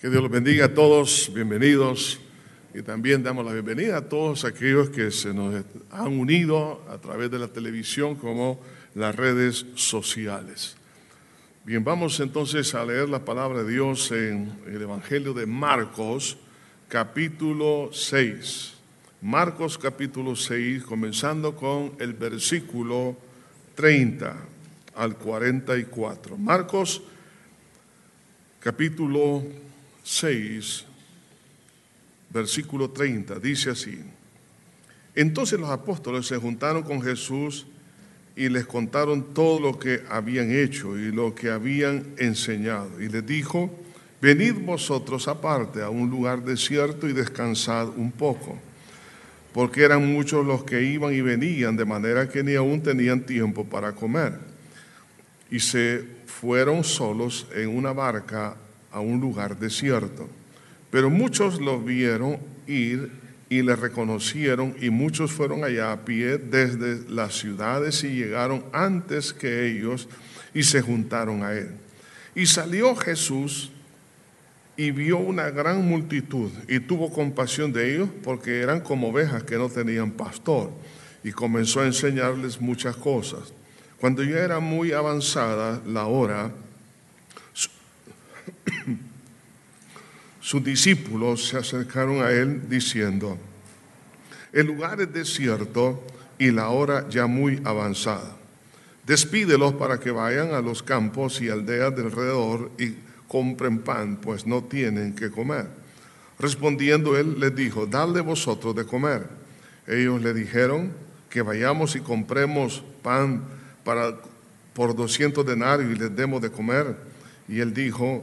Que Dios los bendiga a todos, bienvenidos. Y también damos la bienvenida a todos aquellos que se nos han unido a través de la televisión como las redes sociales. Bien, vamos entonces a leer la palabra de Dios en el Evangelio de Marcos, capítulo 6. Marcos capítulo 6, comenzando con el versículo 30 al 44. Marcos capítulo 6, versículo 30, dice así. Entonces los apóstoles se juntaron con Jesús y les contaron todo lo que habían hecho y lo que habían enseñado. Y les dijo, venid vosotros aparte a un lugar desierto y descansad un poco, porque eran muchos los que iban y venían, de manera que ni aún tenían tiempo para comer. Y se fueron solos en una barca a un lugar desierto. Pero muchos lo vieron ir y le reconocieron y muchos fueron allá a pie desde las ciudades y llegaron antes que ellos y se juntaron a él. Y salió Jesús y vio una gran multitud y tuvo compasión de ellos porque eran como ovejas que no tenían pastor y comenzó a enseñarles muchas cosas. Cuando ya era muy avanzada la hora, sus discípulos se acercaron a él diciendo, el lugar es desierto y la hora ya muy avanzada. Despídelos para que vayan a los campos y aldeas del alrededor y compren pan, pues no tienen que comer. Respondiendo él les dijo, dadle vosotros de comer. Ellos le dijeron que vayamos y compremos pan para, por 200 denarios y les demos de comer. Y él dijo,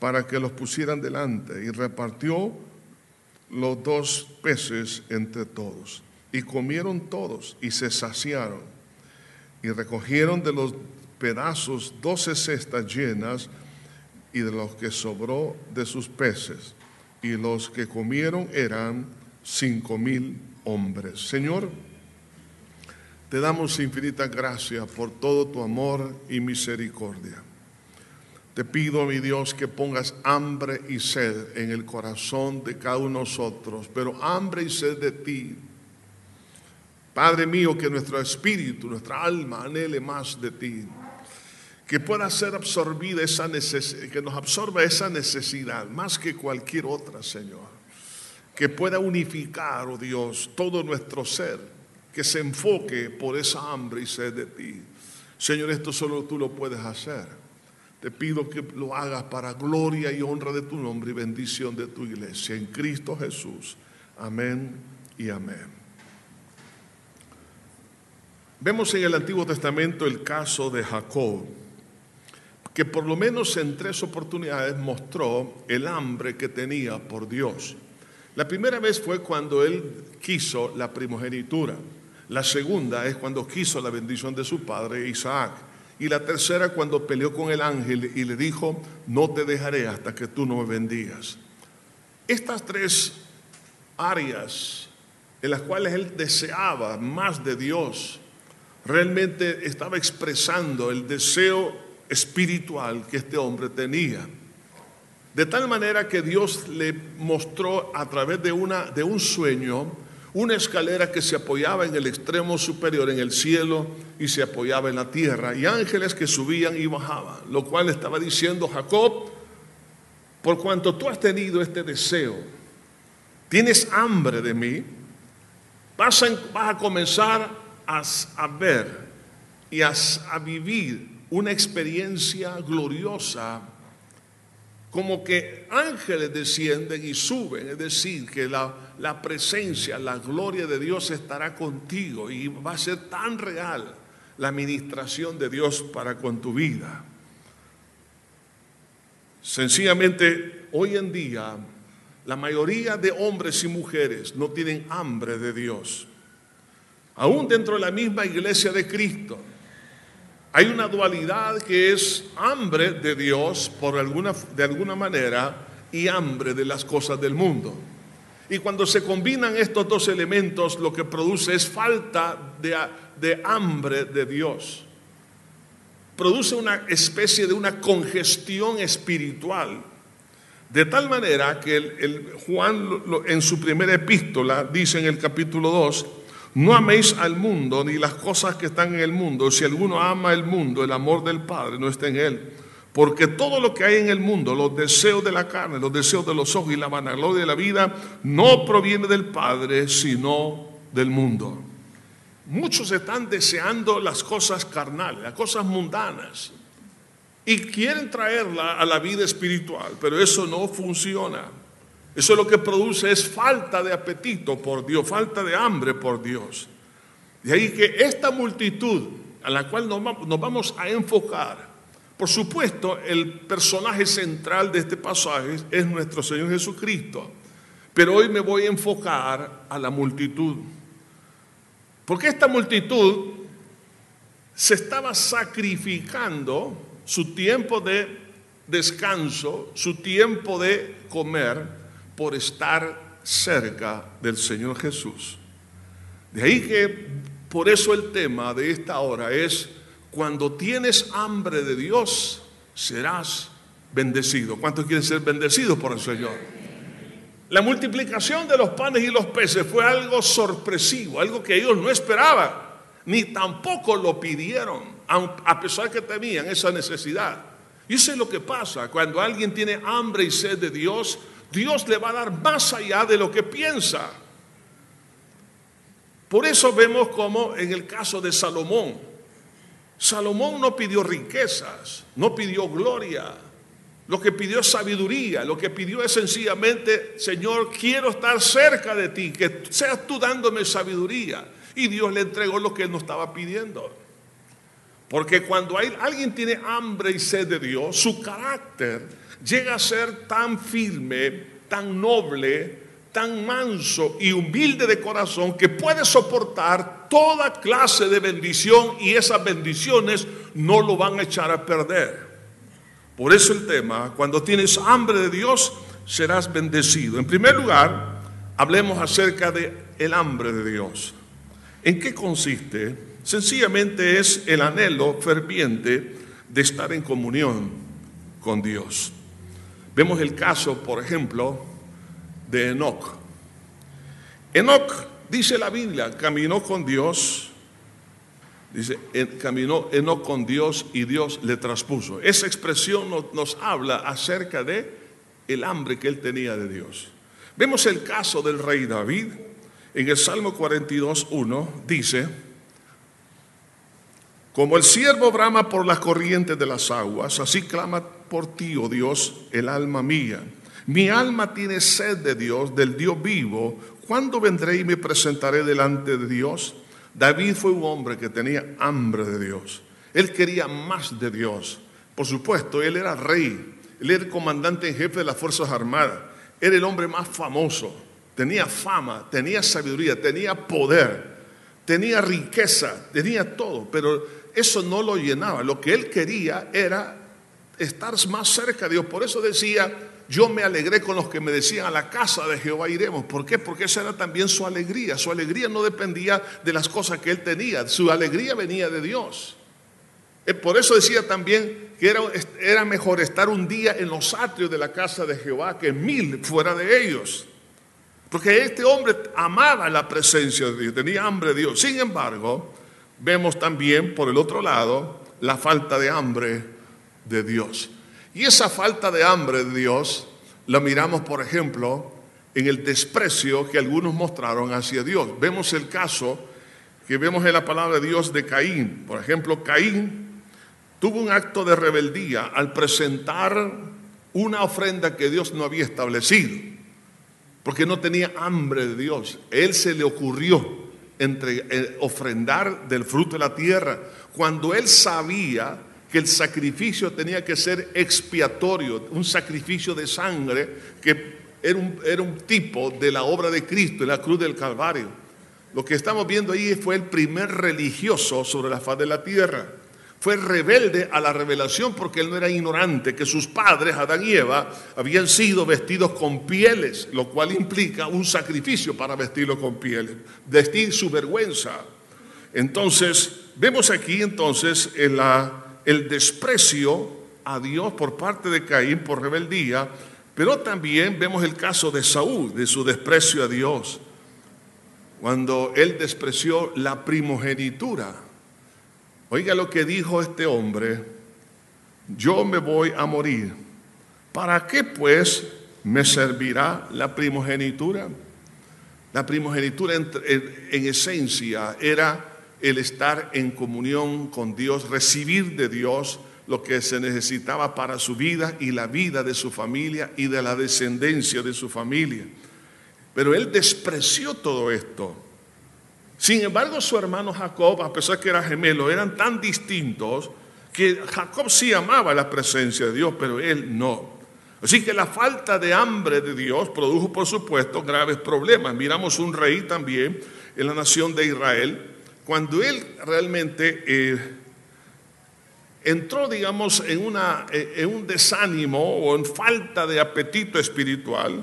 para que los pusieran delante y repartió los dos peces entre todos. Y comieron todos y se saciaron y recogieron de los pedazos doce cestas llenas y de los que sobró de sus peces. Y los que comieron eran cinco mil hombres. Señor, te damos infinita gracia por todo tu amor y misericordia. Te pido, mi Dios, que pongas hambre y sed en el corazón de cada uno de nosotros, pero hambre y sed de ti. Padre mío, que nuestro espíritu, nuestra alma anhele más de ti. Que pueda ser absorbida esa necesidad, que nos absorba esa necesidad más que cualquier otra, Señor. Que pueda unificar, oh Dios, todo nuestro ser, que se enfoque por esa hambre y sed de ti. Señor, esto solo tú lo puedes hacer. Te pido que lo hagas para gloria y honra de tu nombre y bendición de tu iglesia. En Cristo Jesús. Amén y amén. Vemos en el Antiguo Testamento el caso de Jacob, que por lo menos en tres oportunidades mostró el hambre que tenía por Dios. La primera vez fue cuando él quiso la primogenitura. La segunda es cuando quiso la bendición de su padre Isaac. Y la tercera cuando peleó con el ángel y le dijo, no te dejaré hasta que tú no me bendigas. Estas tres áreas en las cuales él deseaba más de Dios, realmente estaba expresando el deseo espiritual que este hombre tenía. De tal manera que Dios le mostró a través de, una, de un sueño una escalera que se apoyaba en el extremo superior, en el cielo, y se apoyaba en la tierra, y ángeles que subían y bajaban, lo cual estaba diciendo Jacob, por cuanto tú has tenido este deseo, tienes hambre de mí, vas a, vas a comenzar a, a, ver y a, a vivir una experiencia gloriosa como que ángeles descienden y suben, es decir, que la, la, presencia, la gloria de Dios estará contigo y va a ser tan real la administración de Dios para con tu vida. Sencillamente, hoy en día la mayoría de hombres y mujeres no tienen hambre de Dios. Aún dentro de la misma iglesia de Cristo, hay una dualidad que es hambre de Dios por alguna, de alguna manera y hambre de las cosas del mundo. Y cuando se combinan estos dos elementos, lo que produce es falta de, de hambre de Dios. Produce una especie de una congestión espiritual. De tal manera que Juan en su primera epístola dice en el capítulo 2, no améis al mundo ni las cosas que están en el mundo. Si alguno ama el mundo, el amor del Padre no está en él. Porque todo lo que hay en el mundo, los deseos de la carne, los deseos de los ojos y la vanagloria de la vida, no proviene del Padre, sino del mundo. Muchos están deseando las cosas carnales, las cosas mundanas, y quieren traerla a la vida espiritual, pero eso no funciona. Eso lo que produce es falta de apetito por Dios, falta de hambre por Dios. De ahí que esta multitud a la cual nos vamos a enfocar, por supuesto, el personaje central de este pasaje es nuestro Señor Jesucristo, pero hoy me voy a enfocar a la multitud. Porque esta multitud se estaba sacrificando su tiempo de descanso, su tiempo de comer, por estar cerca del Señor Jesús. De ahí que por eso el tema de esta hora es, cuando tienes hambre de Dios, serás bendecido. ¿Cuántos quieren ser bendecidos por el Señor? La multiplicación de los panes y los peces fue algo sorpresivo, algo que ellos no esperaban, ni tampoco lo pidieron, a pesar que tenían esa necesidad. Y eso es lo que pasa cuando alguien tiene hambre y sed de Dios, Dios le va a dar más allá de lo que piensa. Por eso vemos como en el caso de Salomón, Salomón no pidió riquezas, no pidió gloria, lo que pidió es sabiduría, lo que pidió es sencillamente, Señor, quiero estar cerca de ti, que seas tú dándome sabiduría. Y Dios le entregó lo que él no estaba pidiendo. Porque cuando alguien tiene hambre y sed de Dios, su carácter llega a ser tan firme, tan noble, tan manso y humilde de corazón que puede soportar toda clase de bendición y esas bendiciones no lo van a echar a perder. Por eso el tema, cuando tienes hambre de Dios, serás bendecido. En primer lugar, hablemos acerca de el hambre de Dios. ¿En qué consiste? Sencillamente es el anhelo ferviente de estar en comunión con Dios. Vemos el caso, por ejemplo, de Enoch. Enoch, dice la Biblia, caminó con Dios, dice, caminó Enoch con Dios y Dios le traspuso. Esa expresión nos, habla acerca de el hambre que él tenía de Dios. Vemos el caso del rey David. En el Salmo 42.1 dice, como el siervo brama por las corrientes de las aguas, así clama por ti, oh Dios, el alma mía. Mi alma tiene sed de Dios, del Dios vivo. ¿Cuándo vendré y me presentaré delante de Dios? David fue un hombre que tenía hambre de Dios. Él quería más de Dios. Por supuesto, él era rey. Él era el comandante en jefe de las Fuerzas Armadas. Era el hombre más famoso. Tenía fama, tenía sabiduría, tenía poder, tenía riqueza, tenía todo. Pero eso no lo llenaba. Lo que él quería era estar más cerca de Dios. Por eso decía, yo me alegré con los que me decían a la casa de Jehová iremos. ¿Por qué? Porque esa era también su alegría. Su alegría no dependía de las cosas que él tenía. Su alegría venía de Dios. Eh, por eso decía también que era, era mejor estar un día en los atrios de la casa de Jehová que mil fuera de ellos. Porque este hombre amaba la presencia de Dios, tenía hambre de Dios. Sin embargo, vemos también por el otro lado la falta de hambre de Dios. Y esa falta de hambre de Dios la miramos, por ejemplo, en el desprecio que algunos mostraron hacia Dios. Vemos el caso que vemos en la palabra de Dios de Caín. Por ejemplo, Caín tuvo un acto de rebeldía al presentar una ofrenda que Dios no había establecido, porque no tenía hambre de Dios. Él se le ocurrió entre, eh, ofrendar del fruto de la tierra, cuando él sabía que el sacrificio tenía que ser expiatorio, un sacrificio de sangre que era un, era un tipo de la obra de Cristo en la cruz del Calvario. Lo que estamos viendo ahí fue el primer religioso sobre la faz de la tierra. Fue rebelde a la revelación porque él no era ignorante, que sus padres, Adán y Eva, habían sido vestidos con pieles, lo cual implica un sacrificio para vestirlo con pieles, vestir su vergüenza. Entonces, vemos aquí entonces el, el desprecio a Dios por parte de Caín por rebeldía, pero también vemos el caso de Saúl, de su desprecio a Dios, cuando él despreció la primogenitura Oiga lo que dijo este hombre, yo me voy a morir. ¿Para qué pues me servirá la primogenitura? La primogenitura en, esencia era el estar en comunión con Dios, recibir de Dios lo que se necesitaba para su vida y la vida de su familia y de la descendencia de su familia. Pero él despreció todo esto sin embargo, su hermano Jacob, a pesar que era gemelo, eran tan distintos que Jacob sí amaba la presencia de Dios, pero él no. Así que la falta de hambre de Dios produjo, por supuesto, graves problemas. Miramos un rey también en la nación de Israel, cuando él realmente eh, entró, digamos, eh, en un desánimo o en falta de apetito espiritual,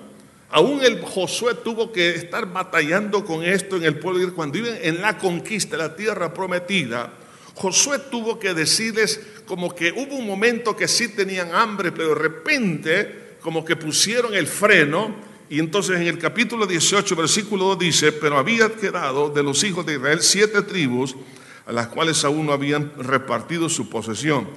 Aún el Josué tuvo que estar batallando con esto en el pueblo cuando iban en la conquista la tierra prometida. Josué tuvo que decirles como que hubo un momento que sí tenían hambre, pero de repente como que pusieron el freno y entonces en el capítulo 18, versículo 2 dice, pero había quedado de los hijos de Israel siete tribus a las cuales aún no habían repartido su posesión.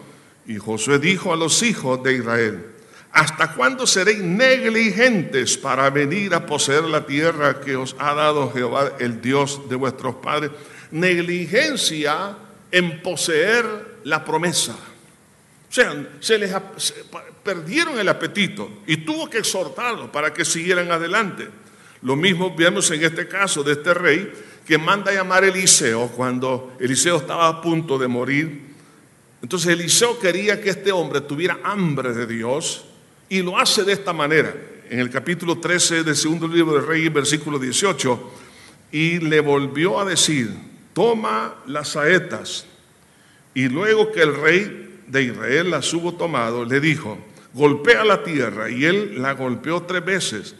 Y Josué dijo a los hijos de Israel, ¿Hasta cuándo seréis negligentes para venir a poseer la tierra que os ha dado Jehová, el Dios de vuestros padres? Negligencia en poseer la promesa. O sea, se les perdieron el apetito y tuvo que exhortarlos para que siguieran adelante. Lo mismo vemos en este caso de este rey que manda a llamar a Eliseo cuando Eliseo estaba a punto de morir. Entonces Eliseo quería que este hombre tuviera hambre de Dios y lo hace de esta manera, en el capítulo 13 del segundo libro de Reyes, versículo 18, y le volvió a decir, toma las saetas. Y luego que el rey de Israel las hubo tomado, le dijo, golpea la tierra. Y él la golpeó tres veces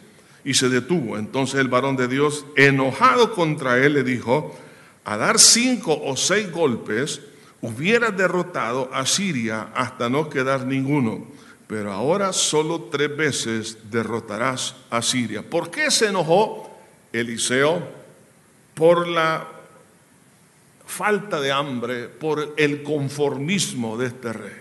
y se detuvo. Entonces el varón de Dios, enojado contra él, le dijo, a dar cinco o seis golpes, hubiera derrotado a Siria hasta no quedar ninguno pero ahora solo tres veces derrotarás a Siria. ¿Por qué se enojó Eliseo? Por la falta de hambre, por el conformismo de este rey.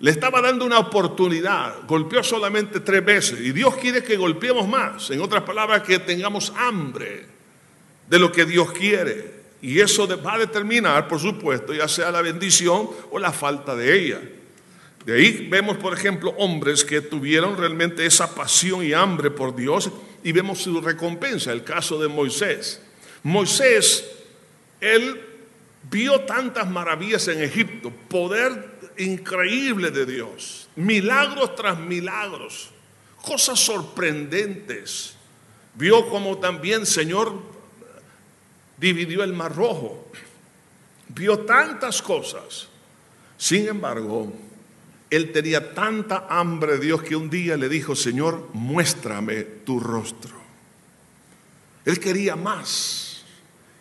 Le estaba dando una oportunidad, golpeó solamente tres veces y Dios quiere que golpeemos más, en otras palabras, que tengamos hambre de lo que Dios quiere. Y eso va a determinar, por supuesto, ya sea la bendición o la falta de ella. De ahí vemos, por ejemplo, hombres que tuvieron realmente esa pasión y hambre por Dios y vemos su recompensa, el caso de Moisés. Moisés, él vio tantas maravillas en Egipto, poder increíble de Dios, milagros tras milagros, cosas sorprendentes. Vio como también Señor dividió el mar rojo, vio tantas cosas. Sin embargo, él tenía tanta hambre de Dios que un día le dijo, Señor, muéstrame tu rostro. Él quería más.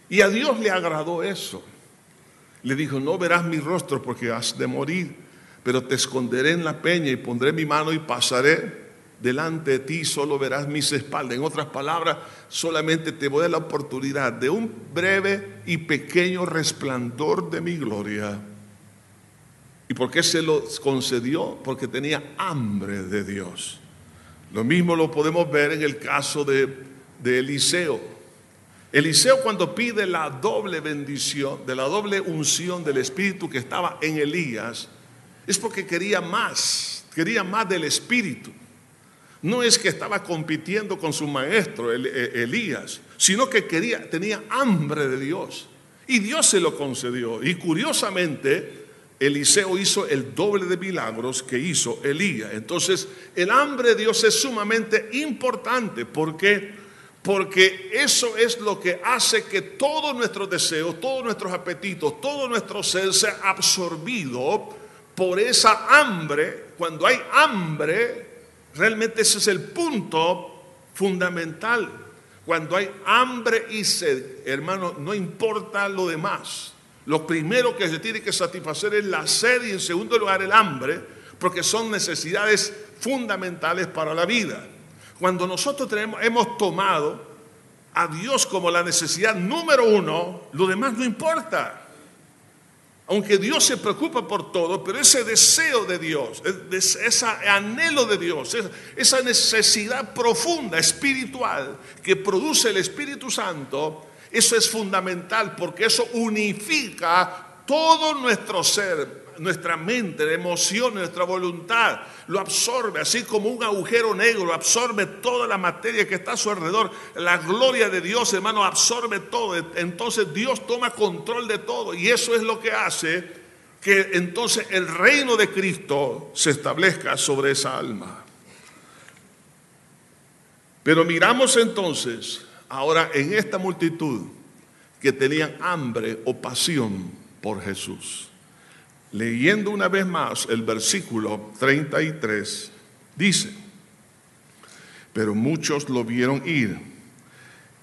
Y a Dios le agradó eso. Le dijo, no verás mi rostro porque has de morir, pero te esconderé en la peña y pondré mi mano y pasaré delante de ti, solo verás mis espaldas. En otras palabras, solamente te voy a dar la oportunidad de un breve y pequeño resplandor de mi gloria ¿Y por qué se lo concedió? Porque tenía hambre de Dios. Lo mismo lo podemos ver en el caso de, de Eliseo. Eliseo cuando pide la doble bendición, de la doble unción del Espíritu que estaba en Elías, es porque quería más, quería más del Espíritu. No es que estaba compitiendo con su maestro e, Elías, sino que quería, tenía hambre de Dios. Y Dios se lo concedió. Y curiosamente, Eliseo hizo el doble de milagros que hizo Elías. Entonces, el hambre de Dios es sumamente importante porque porque eso es lo que hace que todos nuestros deseos, todos nuestros apetitos, todo nuestro ser sea absorbido por esa hambre. Cuando hay hambre, realmente ese es el punto fundamental. Cuando hay hambre y sed, hermano, no importa lo demás. Lo primero que se tiene que satisfacer es la sed y en segundo lugar el hambre, porque son necesidades fundamentales para la vida. Cuando nosotros tenemos, hemos tomado a Dios como la necesidad número uno, lo demás no importa. Aunque Dios se preocupa por todo, pero ese deseo de Dios, ese anhelo de Dios, esa necesidad profunda, espiritual, que produce el Espíritu Santo, eso es fundamental porque eso unifica todo nuestro ser, nuestra mente, la emoción, nuestra voluntad, lo absorbe, así como un agujero negro, absorbe toda la materia que está a su alrededor. La gloria de Dios, hermano, absorbe todo. Entonces Dios toma control de todo y eso es lo que hace que entonces el reino de Cristo se establezca sobre esa alma. Pero miramos entonces ahora en esta multitud que tenían hambre o pasión por Jesús. Leyendo una vez más el versículo 33, dice, pero muchos lo vieron ir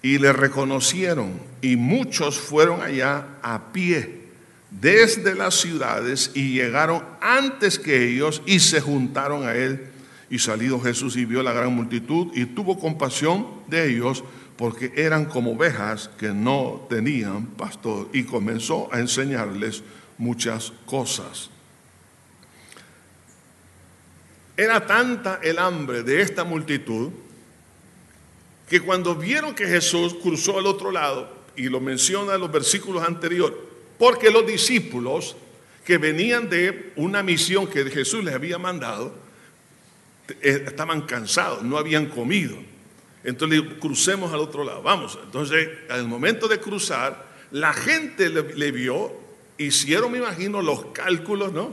y le reconocieron y muchos fueron allá a pie desde las ciudades y llegaron antes que ellos y se juntaron a él. Y salido Jesús y vio la gran multitud y tuvo compasión de ellos porque eran como ovejas que no tenían pastor y comenzó a enseñarles muchas cosas. Era tanta el hambre de esta multitud que cuando vieron que Jesús cruzó al otro lado, y lo menciona en los versículos anteriores, porque los discípulos que venían de una misión que Jesús les había mandado, eh, estaban cansados, no habían comido. Entonces crucemos al otro lado, vamos. Entonces, al momento de cruzar, la gente le vio hicieron, me imagino, los cálculos, ¿no?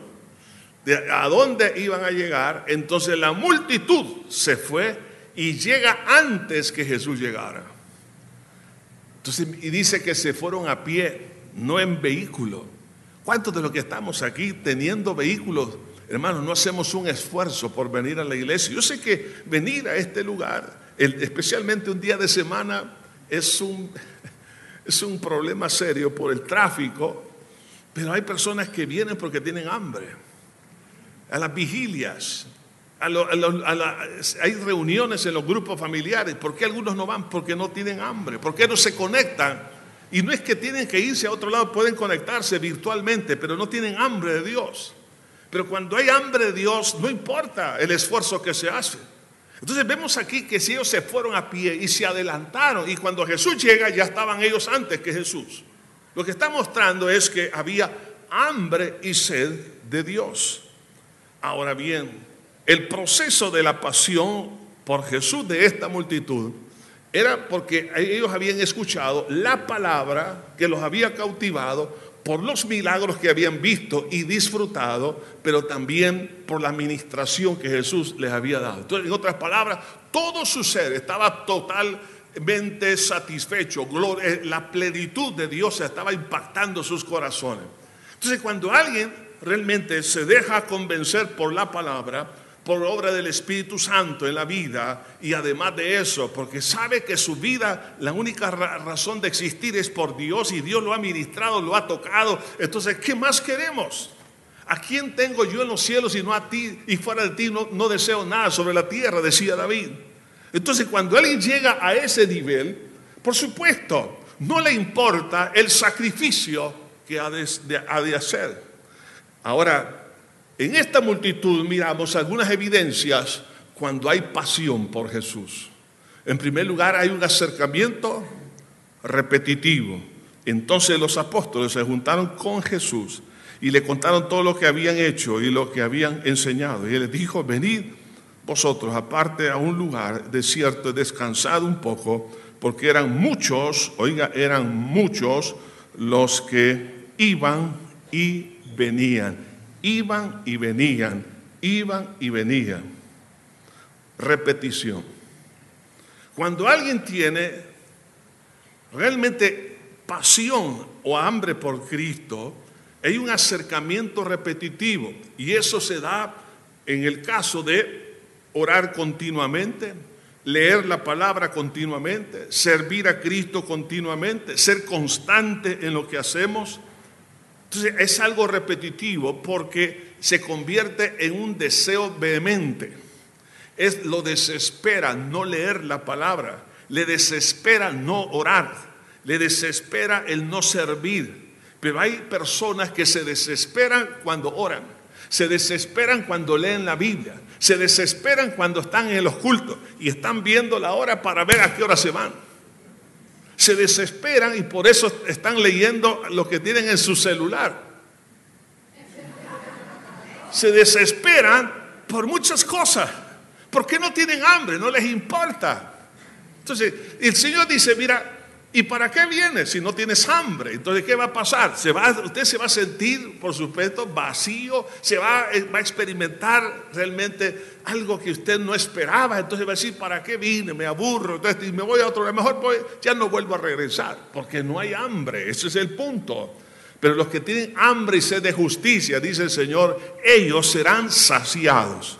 De a dónde iban a llegar. Entonces la multitud se fue y llega antes que Jesús llegara. Entonces, y dice que se fueron a pie, no en vehículo. ¿Cuántos de los que estamos aquí teniendo vehículos, hermanos, no hacemos un esfuerzo por venir a la iglesia? Yo sé que venir a este lugar, especialmente un día de semana, es un, es un problema serio por el tráfico, pero hay personas que vienen porque tienen hambre. A las vigilias, hay reuniones en los grupos familiares. ¿Por qué algunos no van? Porque no tienen hambre. ¿Por qué no se conectan? Y no es que tienen que irse a otro lado, pueden conectarse virtualmente, pero no tienen hambre de Dios. Pero cuando hay hambre de Dios, no importa el esfuerzo que se hace. Entonces vemos aquí que si ellos se fueron a pie y se adelantaron, y cuando Jesús llega ya estaban ellos antes que Jesús. Lo que está mostrando es que había hambre y sed de Dios. Ahora bien, el proceso de la pasión por Jesús de esta multitud era porque ellos habían escuchado la palabra que los había cautivado por los milagros que habían visto y disfrutado, pero también por la administración que Jesús les había dado. Entonces, en otras palabras, todo su ser estaba total satisfecho, eh, la plenitud de Dios estaba impactando sus corazones. Entonces cuando alguien realmente se deja convencer por la palabra, por obra del Espíritu Santo en la vida y además de eso, porque sabe que su vida, la única razón de existir es por Dios y Dios lo ha ministrado, lo ha tocado, entonces, ¿qué más queremos? ¿A quién tengo yo en los cielos y no a ti? Y fuera de ti no, no deseo nada sobre la tierra, decía David. Entonces, cuando alguien llega a ese nivel, por supuesto, no le importa el sacrificio que ha de, hacer. Ahora, en esta multitud miramos algunas evidencias cuando hay pasión por Jesús. En primer lugar, hay un acercamiento repetitivo. Entonces los apóstoles se juntaron con Jesús y le contaron todo lo que habían hecho y lo que habían enseñado. Y él les dijo, venid vosotros aparte a un lugar desierto, descansado un poco, porque eran muchos, oiga, eran muchos los que iban y venían. Iban y venían, iban y venían. Repetición. Cuando alguien tiene realmente pasión o hambre por Cristo, hay un acercamiento repetitivo y eso se da en el caso de orar continuamente, leer la palabra continuamente, servir a Cristo continuamente, ser constante en lo que hacemos. Entonces es algo repetitivo porque se convierte en un deseo vehemente. Es lo desespera no leer la palabra, le desespera no orar, le desespera el no servir. Pero hay personas que se desesperan cuando oran, se desesperan cuando leen la Biblia, se desesperan cuando están en los cultos y están viendo la hora para ver a qué hora se van. Se desesperan y por eso están leyendo lo que tienen en su celular. Se desesperan por muchas cosas, porque no tienen hambre, no les importa. Entonces, el Señor dice, mira, ¿Y para qué viene si no tienes hambre? Entonces, ¿qué va a pasar? Usted se va a sentir, por supuesto, vacío, se va, eh, va, a experimentar realmente algo que usted no esperaba. Entonces va a decir, ¿para qué vine? Me aburro, entonces me voy a otro lugar. Mejor voy, ya no vuelvo a regresar, porque no hay hambre. Ese es el punto. Pero los que tienen hambre y sed de justicia, dice el Señor, ellos serán saciados.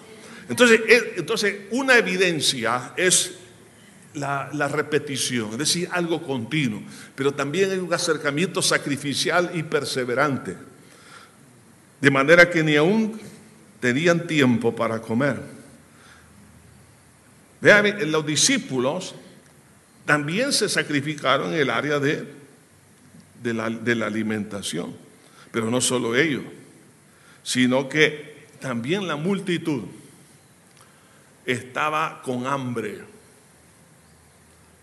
Entonces, entonces una evidencia es la, repetición, es decir, algo continuo, pero también hay un acercamiento sacrificial y perseverante, de manera que ni aún tenían tiempo para comer. Vean, los discípulos también se sacrificaron en el área de, de, la, de la alimentación, pero no solo ellos, sino que también la multitud estaba con hambre.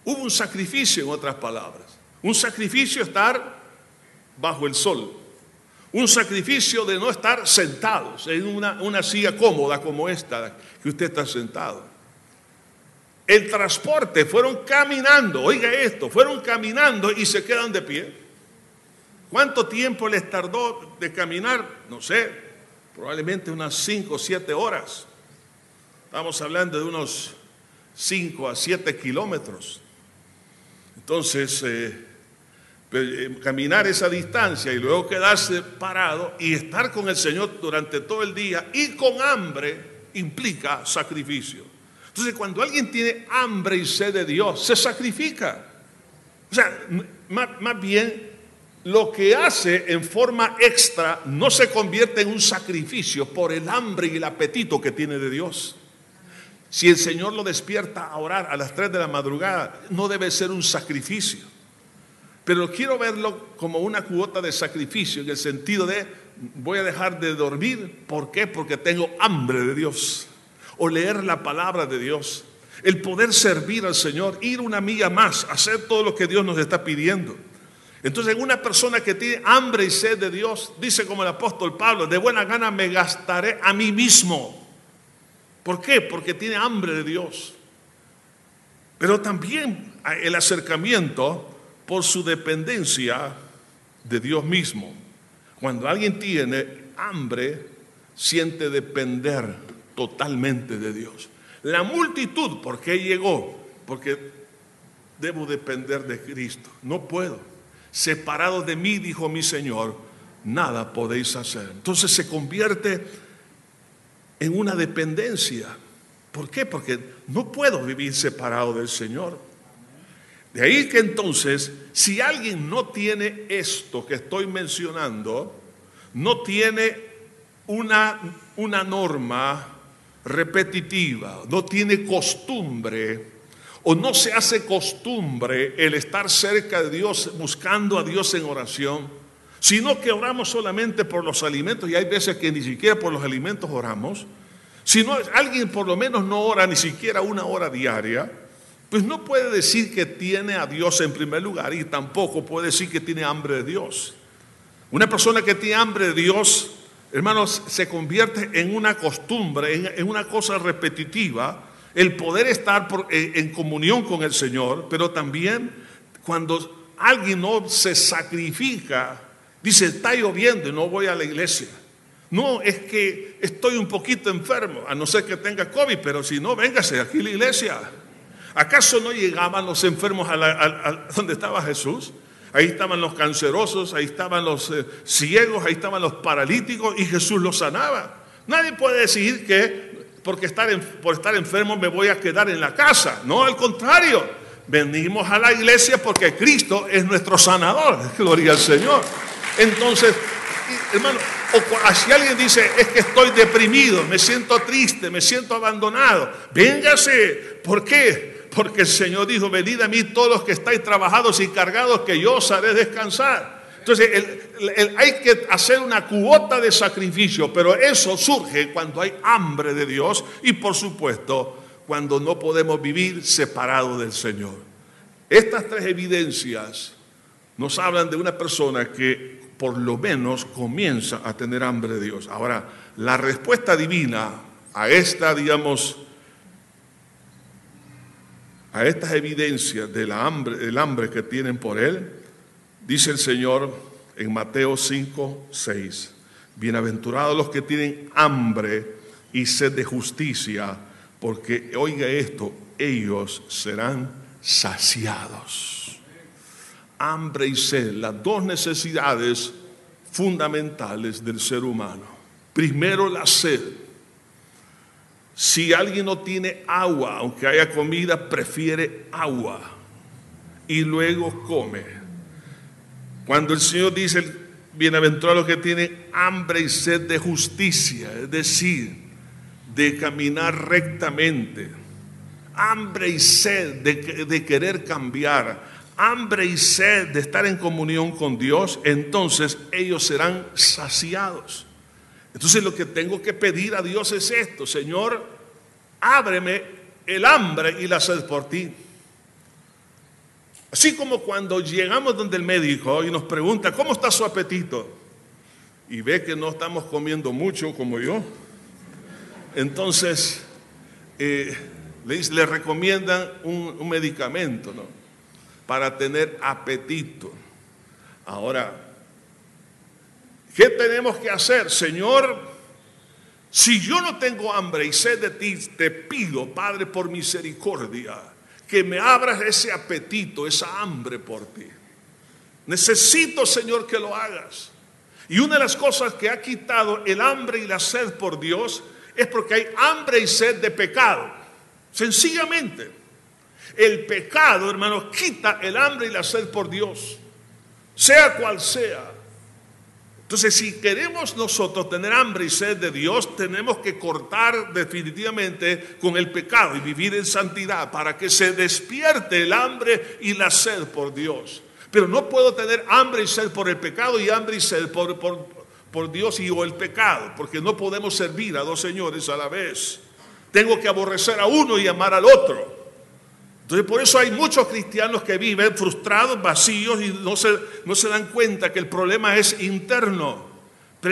Hubo un sacrificio, en otras palabras. Un sacrificio estar bajo el sol. Un sacrificio de no estar sentados en una, una silla cómoda como esta que usted está sentado. El transporte, fueron caminando, oiga esto, fueron caminando y se quedan de pie. ¿Cuánto tiempo les tardó de caminar? No sé, probablemente unas 5 o 7 horas. Estamos hablando de unos 5 a 7 kilómetros. Entonces, eh, eh, caminar esa distancia y luego quedarse parado y estar con el Señor durante todo el día y con hambre implica sacrificio. Entonces, cuando alguien tiene hambre y sed de Dios, se sacrifica. O sea, más bien lo que hace en forma extra no se convierte en un sacrificio por el hambre y el apetito que tiene de Dios. Si el Señor lo despierta a orar a las 3 de la madrugada, no debe ser un sacrificio. Pero quiero verlo como una cuota de sacrificio, en el sentido de voy a dejar de dormir. ¿Por qué? Porque tengo hambre de Dios. O leer la palabra de Dios. El poder servir al Señor, ir una milla más, hacer todo lo que Dios nos está pidiendo. Entonces, una persona que tiene hambre y sed de Dios, dice como el apóstol Pablo, de buena gana me gastaré a mí mismo ¿Por qué? Porque tiene hambre de Dios. Pero también el acercamiento por su dependencia de Dios mismo. Cuando alguien tiene hambre, siente depender totalmente de Dios. La multitud, ¿por qué llegó? Porque debo depender de Cristo. No puedo. Separado de mí, dijo mi Señor, nada podéis hacer. Entonces se convierte en una dependencia. ¿Por qué? Porque no puedo vivir separado del Señor. De ahí que entonces, si alguien no tiene esto que estoy mencionando, no tiene una, una norma repetitiva, no tiene costumbre, o no se hace costumbre el estar cerca de Dios, buscando a Dios en oración, sino que oramos solamente por los alimentos, y hay veces que ni siquiera por los alimentos oramos, si no, alguien por lo menos no ora ni siquiera una hora diaria, pues no puede decir que tiene a Dios en primer lugar y tampoco puede decir que tiene hambre de Dios. Una persona que tiene hambre de Dios, hermanos, se convierte en una costumbre, en, una cosa repetitiva, el poder estar en comunión con el Señor, pero también cuando alguien no se sacrifica Dice, está lloviendo y no voy a la iglesia. No, es que estoy un poquito enfermo, a no ser que tenga COVID, pero si no, véngase aquí a la iglesia. ¿Acaso no llegaban los enfermos a, donde estaba Jesús? Ahí estaban los cancerosos, ahí estaban los eh, ciegos, ahí estaban los paralíticos y Jesús los sanaba. Nadie puede decir que porque estar por estar enfermo me voy a quedar en la casa. No, al contrario. Venimos a la iglesia porque Cristo es nuestro sanador. Gloria al Señor. Entonces, hermano, o si alguien dice, es que estoy deprimido, me siento triste, me siento abandonado, véngase. ¿Por qué? Porque el Señor dijo, venid a mí todos los que estáis trabajados y cargados, que yo os haré descansar. Entonces, hay que hacer una cuota de sacrificio, pero eso surge cuando hay hambre de Dios y por supuesto cuando no podemos vivir separados del Señor. Estas tres evidencias nos hablan de una persona que por lo menos comienza a tener hambre de Dios. Ahora, la respuesta divina a esta, digamos, a estas evidencias hambre, del hambre que tienen por Él, dice el Señor en Mateo 5, 6, bienaventurados los que tienen hambre y sed de justicia, porque, oiga esto, ellos serán saciados. Hambre y sed, las dos necesidades fundamentales del ser humano. Primero la sed. Si alguien no tiene agua, aunque haya comida, prefiere agua y luego come. Cuando el Señor dice, bienaventurado los que tienen hambre y sed de justicia, es decir, de caminar rectamente, hambre y sed de, de querer cambiar, hambre y sed de estar en comunión con Dios, entonces ellos serán saciados. Entonces lo que tengo que pedir a Dios es esto, Señor, ábreme el hambre y la sed por ti. Así como cuando llegamos donde el médico y nos pregunta, ¿cómo está su apetito? Y ve que no estamos comiendo mucho como yo entonces, eh, le, recomiendan un, medicamento ¿no? Para tener apetito. Ahora, ¿qué tenemos que hacer? Señor, si yo no tengo hambre y sed de ti, te pido, Padre, por misericordia, que me abras ese apetito, esa hambre por ti. Necesito, Señor, que lo hagas. Y una de las cosas que ha quitado el hambre y la sed por Dios es porque hay hambre y sed de pecado. Sencillamente. El pecado, hermanos, quita el hambre y la sed por Dios, sea cual sea. Entonces, si queremos nosotros tener hambre y sed de Dios, tenemos que cortar definitivamente con el pecado y vivir en santidad para que se despierte el hambre y la sed por Dios. Pero no puedo tener hambre y sed por el pecado y hambre y sed por, por, por Dios y o el pecado, porque no podemos servir a dos señores a la vez. Tengo que aborrecer a uno y amar al otro. Entonces por eso hay muchos cristianos que viven frustrados, vacíos y no se, no se dan cuenta que el problema es interno.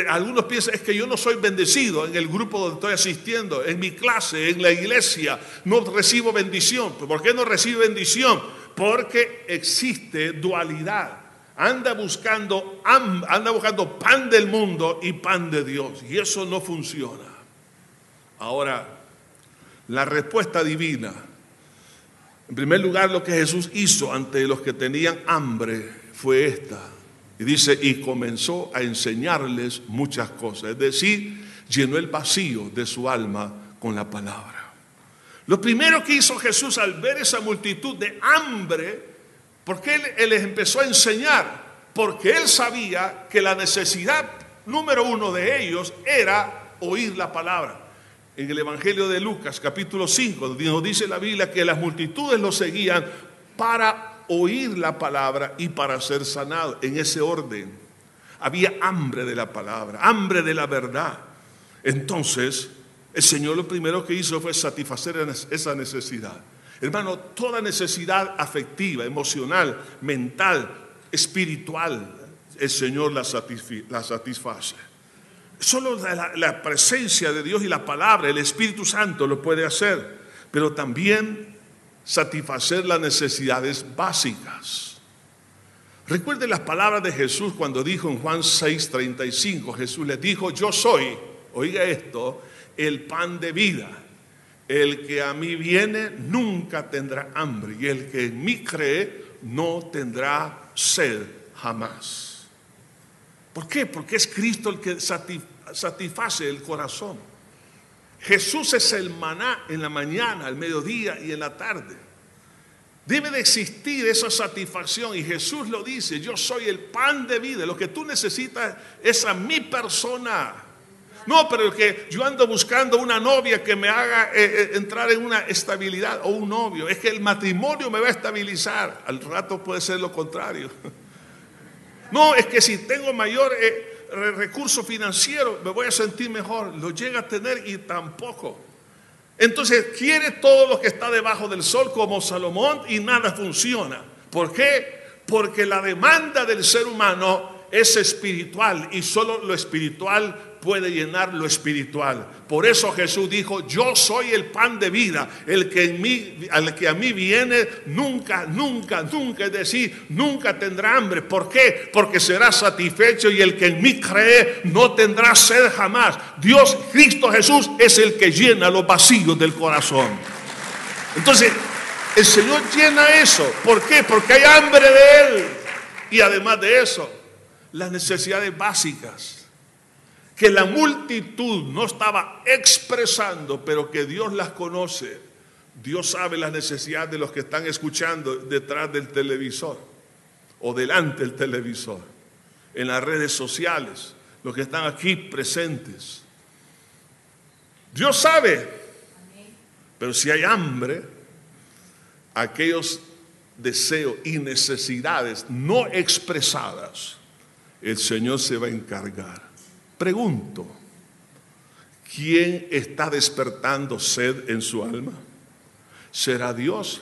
Algunos piensan, es que yo no soy bendecido en el grupo donde estoy asistiendo, en mi clase, en la iglesia, no recibo bendición. ¿Por qué no recibo bendición? Porque existe dualidad anda buscando, anda buscando pan del mundo y pan de Dios. Y eso no funciona. Ahora, la respuesta divina. En primer lugar, lo que Jesús hizo ante los que tenían hambre fue esta. Y dice, y comenzó a enseñarles muchas cosas. Es decir, llenó el vacío de su alma con la palabra. Lo primero que hizo Jesús al ver esa multitud de hambre ¿Por qué él, les empezó a enseñar? Porque él sabía que la necesidad número uno de ellos era oír la palabra. En el Evangelio de Lucas, capítulo 5, nos dice la Biblia que las multitudes lo seguían para oír la palabra y para ser sanados, en ese orden. Había hambre de la palabra, hambre de la verdad. Entonces, el Señor lo primero que hizo fue satisfacer esa necesidad. Hermano, toda necesidad afectiva, emocional, mental, espiritual, el Señor la, satisface. Solo la, presencia de Dios y la palabra, el Espíritu Santo lo puede hacer, pero también satisfacer las necesidades básicas. Recuerde las palabras de Jesús cuando dijo en Juan 6:35, Jesús les dijo, yo soy, oiga esto, el pan de vida. El que a mí viene nunca tendrá hambre y el que en mí cree no tendrá sed jamás. ¿Por qué? Porque es Cristo el que satisface el corazón. Jesús es el maná en la mañana, al mediodía y en la tarde. Debe de existir esa satisfacción y Jesús lo dice, yo soy el pan de vida, lo que tú necesitas es a mi persona. No, pero el que yo ando buscando una novia que me haga eh, eh, entrar en una estabilidad o un novio, es que el matrimonio me va a estabilizar. Al rato puede ser lo contrario. No, es que si tengo mayor eh, recurso financiero me voy a sentir mejor. Lo llega a tener y tampoco. Entonces quiere todo lo que está debajo del sol como Salomón y nada funciona. ¿Por qué? Porque la demanda del ser humano es espiritual y solo lo espiritual puede llenar lo espiritual. Por eso Jesús dijo, yo soy el pan de vida, el que, en mí, al que a mí viene nunca, nunca, nunca, decir, nunca tendrá hambre. ¿Por qué? Porque será satisfecho y el que en mí cree no tendrá sed jamás. Dios, Cristo Jesús, es el que llena los vacíos del corazón. Entonces, el Señor llena eso. ¿Por qué? Porque hay hambre de Él. Y además de eso, las necesidades básicas que la multitud no estaba expresando, pero que Dios las conoce. Dios sabe las necesidades de los que están escuchando detrás del televisor o delante del televisor, en las redes sociales, los que están aquí presentes. Dios sabe, pero si hay hambre, aquellos deseos y necesidades no expresadas, el Señor se va a encargar. Pregunto, ¿quién está despertando sed en su alma? ¿Será Dios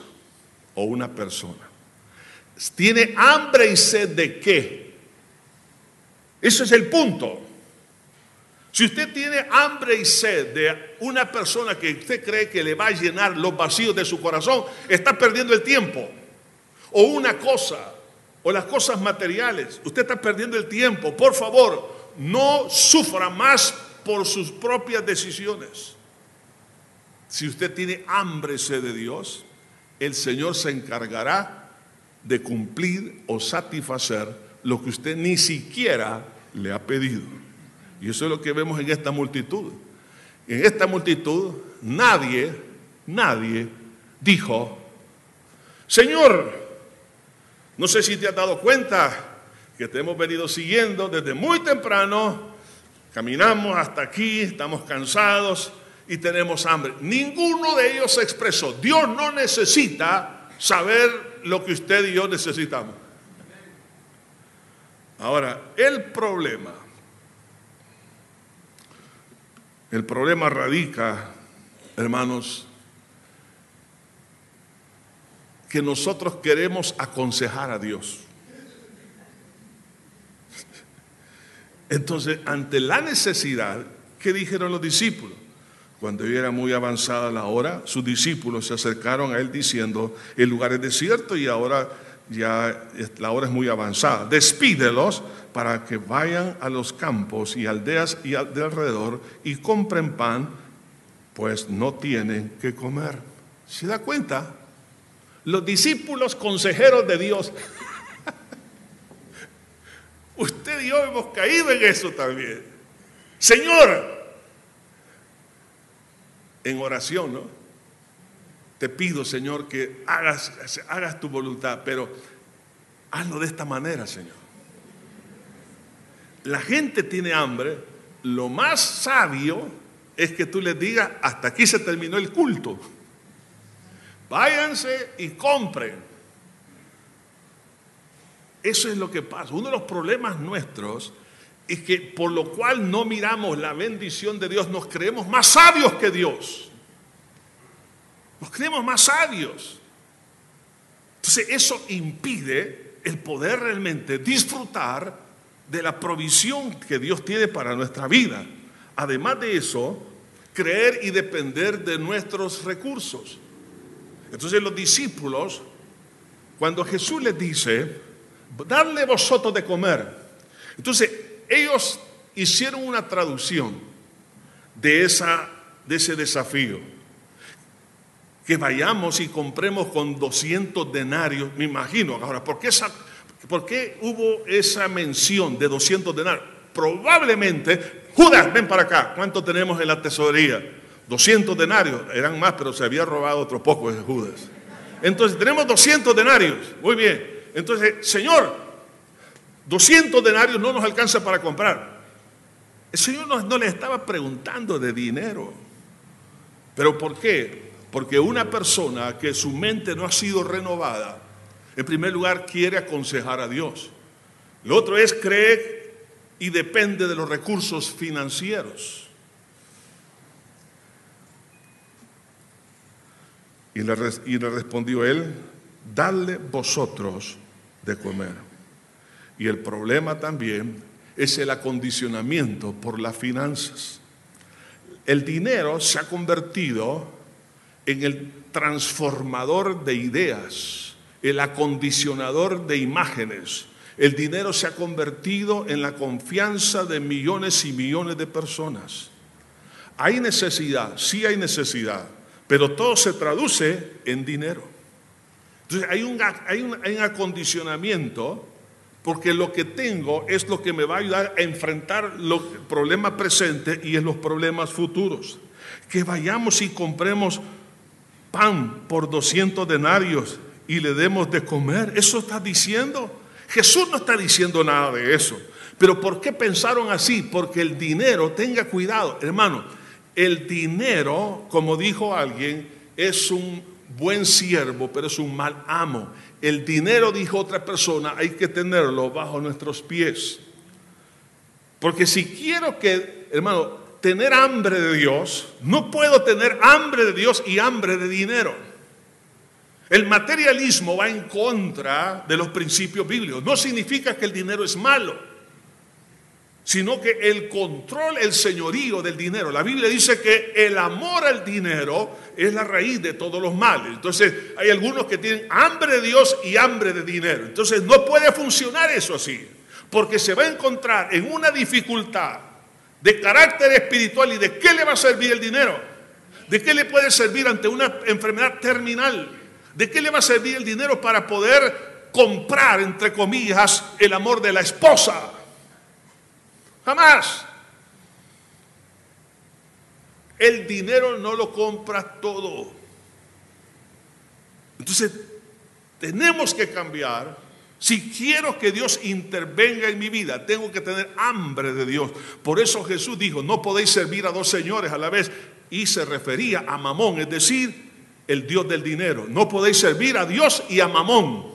o una persona? ¿Tiene hambre y sed de qué? Ese es el punto. Si usted tiene hambre y sed de una persona que usted cree que le va a llenar los vacíos de su corazón, está perdiendo el tiempo. O una cosa, o las cosas materiales, usted está perdiendo el tiempo. Por favor, no sufra más por sus propias decisiones. Si usted tiene hambre de Dios, el Señor se encargará de cumplir o satisfacer lo que usted ni siquiera le ha pedido. Y eso es lo que vemos en esta multitud. En esta multitud nadie, nadie dijo, Señor, no sé si te has dado cuenta, que te hemos venido siguiendo desde muy temprano. Caminamos hasta aquí, estamos cansados y tenemos hambre. Ninguno de ellos se expresó. Dios no necesita saber lo que usted y yo necesitamos. Ahora, el problema, el problema radica, hermanos, que nosotros queremos aconsejar a Dios. Entonces, ante la necesidad, ¿qué dijeron los discípulos? Cuando ya era muy avanzada la hora, sus discípulos se acercaron a él diciendo, el lugar es desierto y ahora ya la hora es muy avanzada. Despídelos para que vayan a los campos y aldeas y de alrededor y compren pan, pues no tienen que comer. ¿Se da cuenta? Los discípulos consejeros de Dios Usted y yo hemos caído en eso también. Señor, en oración, ¿no? Te pido, Señor, que hagas, hagas tu voluntad, pero hazlo de esta manera, Señor. La gente tiene hambre, lo más sabio es que tú les digas, hasta aquí se terminó el culto. Váyanse y compren. Eso es lo que pasa. Uno de los problemas nuestros es que por lo cual no miramos la bendición de Dios, nos creemos más sabios que Dios. Nos creemos más sabios. Entonces eso impide el poder realmente disfrutar de la provisión que Dios tiene para nuestra vida. Además de eso, creer y depender de nuestros recursos. Entonces los discípulos, cuando Jesús les dice, darle vosotros de comer. Entonces, ellos hicieron una traducción de, esa, de ese desafío. Que vayamos y compremos con 200 denarios, me imagino. Ahora, ¿por qué, esa, ¿por qué hubo esa mención de 200 denarios? Probablemente, Judas, ven para acá, ¿cuánto tenemos en la tesorería? 200 denarios, eran más, pero se había robado otro poco de Judas. Entonces, tenemos 200 denarios, muy bien. Entonces, Señor, 200 denarios no nos alcanza para comprar. El Señor no, le estaba preguntando de dinero. ¿Pero por qué? Porque una persona que su mente no ha sido renovada, en primer lugar quiere aconsejar a Dios. Lo otro es creer y depende de los recursos financieros. Y le, y le respondió él, dadle vosotros de comer. Y el problema también es el acondicionamiento por las finanzas. El dinero se ha convertido en el transformador de ideas, el acondicionador de imágenes. El dinero se ha convertido en la confianza de millones y millones de personas. Hay necesidad, sí hay necesidad, pero todo se traduce en dinero. Entonces hay un, hay un, hay un acondicionamiento porque lo que tengo es lo que me va a ayudar a enfrentar los problemas presentes y los problemas futuros. Que vayamos y compremos pan por 200 denarios y le demos de comer. ¿Eso está diciendo? Jesús no está diciendo nada de eso. Pero ¿por qué pensaron así? Porque el dinero, tenga cuidado, hermano, el dinero, como dijo alguien, es un buen siervo, pero es un mal amo. El dinero, dijo otra persona, hay que tenerlo bajo nuestros pies. Porque si quiero que, hermano, tener hambre de Dios, no puedo tener hambre de Dios y hambre de dinero. El materialismo va en contra de los principios bíblicos. No significa que el dinero es malo, sino que el control, el señorío del dinero. La Biblia dice que el amor al dinero es la raíz de todos los males. Entonces hay algunos que tienen hambre de Dios y hambre de dinero. Entonces no puede funcionar eso así, porque se va a encontrar en una dificultad de carácter espiritual y de qué le va a servir el dinero. ¿De qué le puede servir ante una enfermedad terminal? ¿De qué le va a servir el dinero para poder comprar, entre comillas, el amor de la esposa? Jamás. El dinero no lo compra todo. Entonces, tenemos que cambiar. Si quiero que Dios intervenga en mi vida, tengo que tener hambre de Dios. Por eso Jesús dijo, no podéis servir a dos señores a la vez. Y se refería a Mamón, es decir, el Dios del dinero. No podéis servir a Dios y a Mamón.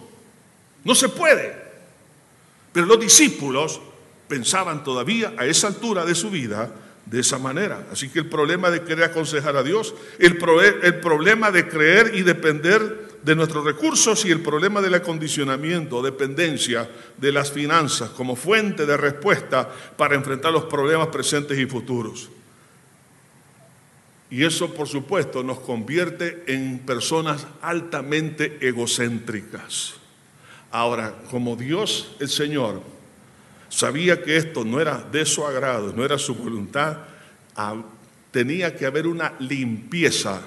No se puede. Pero los discípulos pensaban todavía a esa altura de su vida de esa manera. Así que el problema de querer aconsejar a Dios, el, el, problema de creer y depender de nuestros recursos y el problema del acondicionamiento, dependencia de las finanzas como fuente de respuesta para enfrentar los problemas presentes y futuros. Y eso, por supuesto, nos convierte en personas altamente egocéntricas. Ahora, como Dios, el Señor, sabía que esto no era de su agrado, no era su voluntad, tenía que haber una limpieza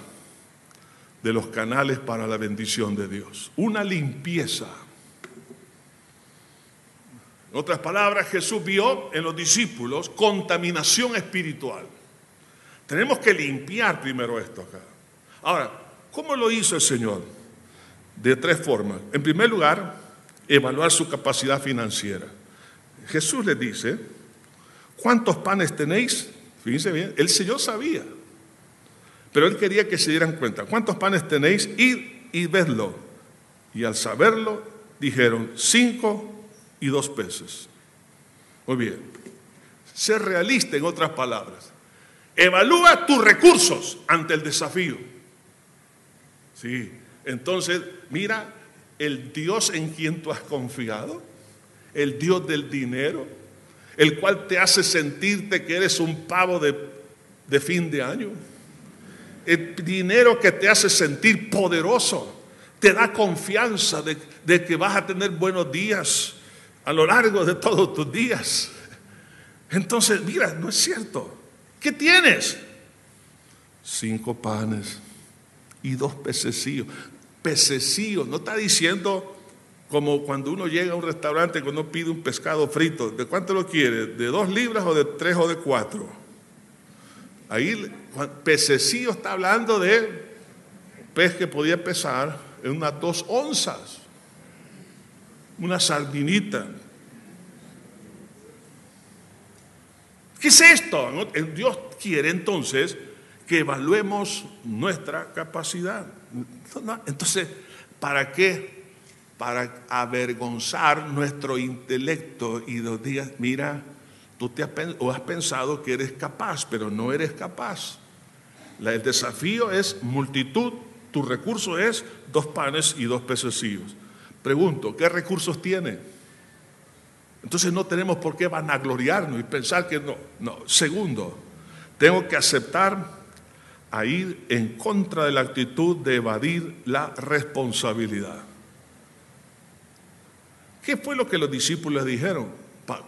de los canales para la bendición de Dios. Una limpieza. En otras palabras, Jesús vio en los discípulos contaminación espiritual. Tenemos que limpiar primero esto acá. Ahora, ¿cómo lo hizo el Señor? De tres formas. En primer lugar, evaluar su capacidad financiera. Jesús les dice, ¿cuántos panes tenéis? Fíjense bien, el Señor sabía, pero él quería que se dieran cuenta, ¿cuántos panes tenéis? Id y vedlo. Y al saberlo, dijeron, cinco y dos peces. Muy bien, ser realista en otras palabras. Evalúa tus recursos ante el desafío. Sí, entonces, mira el Dios en quien tú has confiado el Dios del dinero, el cual te hace sentirte que eres un pavo de, fin de año. El dinero que te hace sentir poderoso, te da confianza de, de que vas a tener buenos días, a lo largo de todos tus días. Entonces, mira, no es cierto. ¿Qué tienes? Cinco panes y dos pececillos. Pececillos, no está diciendo como cuando uno llega a un restaurante que uno pide un pescado frito. ¿De cuánto lo quiere? ¿De dos libras o de tres o de cuatro? Ahí, pececillo está hablando de pez que podía pesar en unas dos onzas. Una sardinita. ¿Qué es esto? Dios quiere entonces que evaluemos nuestra capacidad. Entonces, ¿para qué? Para avergonzar nuestro intelecto y nos digas, mira, tú te has, o has pensado que eres capaz, pero no eres capaz. El desafío es multitud, tu recurso es dos panes y dos pececillos. Pregunto, ¿qué recursos tiene? Entonces no tenemos por qué vanagloriarnos y pensar que no. No. Segundo, tengo que aceptar a ir en contra de la actitud de evadir la responsabilidad. ¿Qué fue lo que los discípulos dijeron?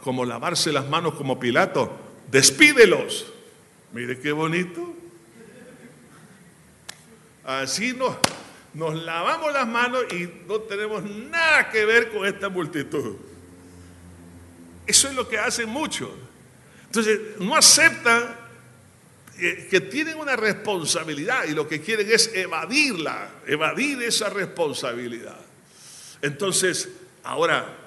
Como lavarse las manos como Pilato, despídelos. Mire qué bonito. Así nos, nos lavamos las manos y no tenemos nada que ver con esta multitud. Eso es lo que hacen muchos. Entonces, no aceptan que, tienen una responsabilidad y lo que quieren es evadirla, evadir esa responsabilidad. Entonces, ahora,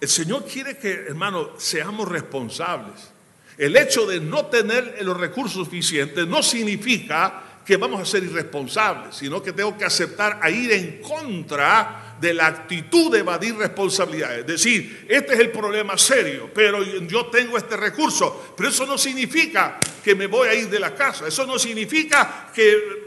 el Señor quiere que, hermano, seamos responsables. El hecho de no tener los recursos suficientes no significa que vamos a ser irresponsables, sino que tengo que aceptar a ir en contra de la actitud de evadir responsabilidades. Es decir, este es el problema serio, pero yo tengo este recurso. Pero eso no significa que me voy a ir de la casa. Eso no significa que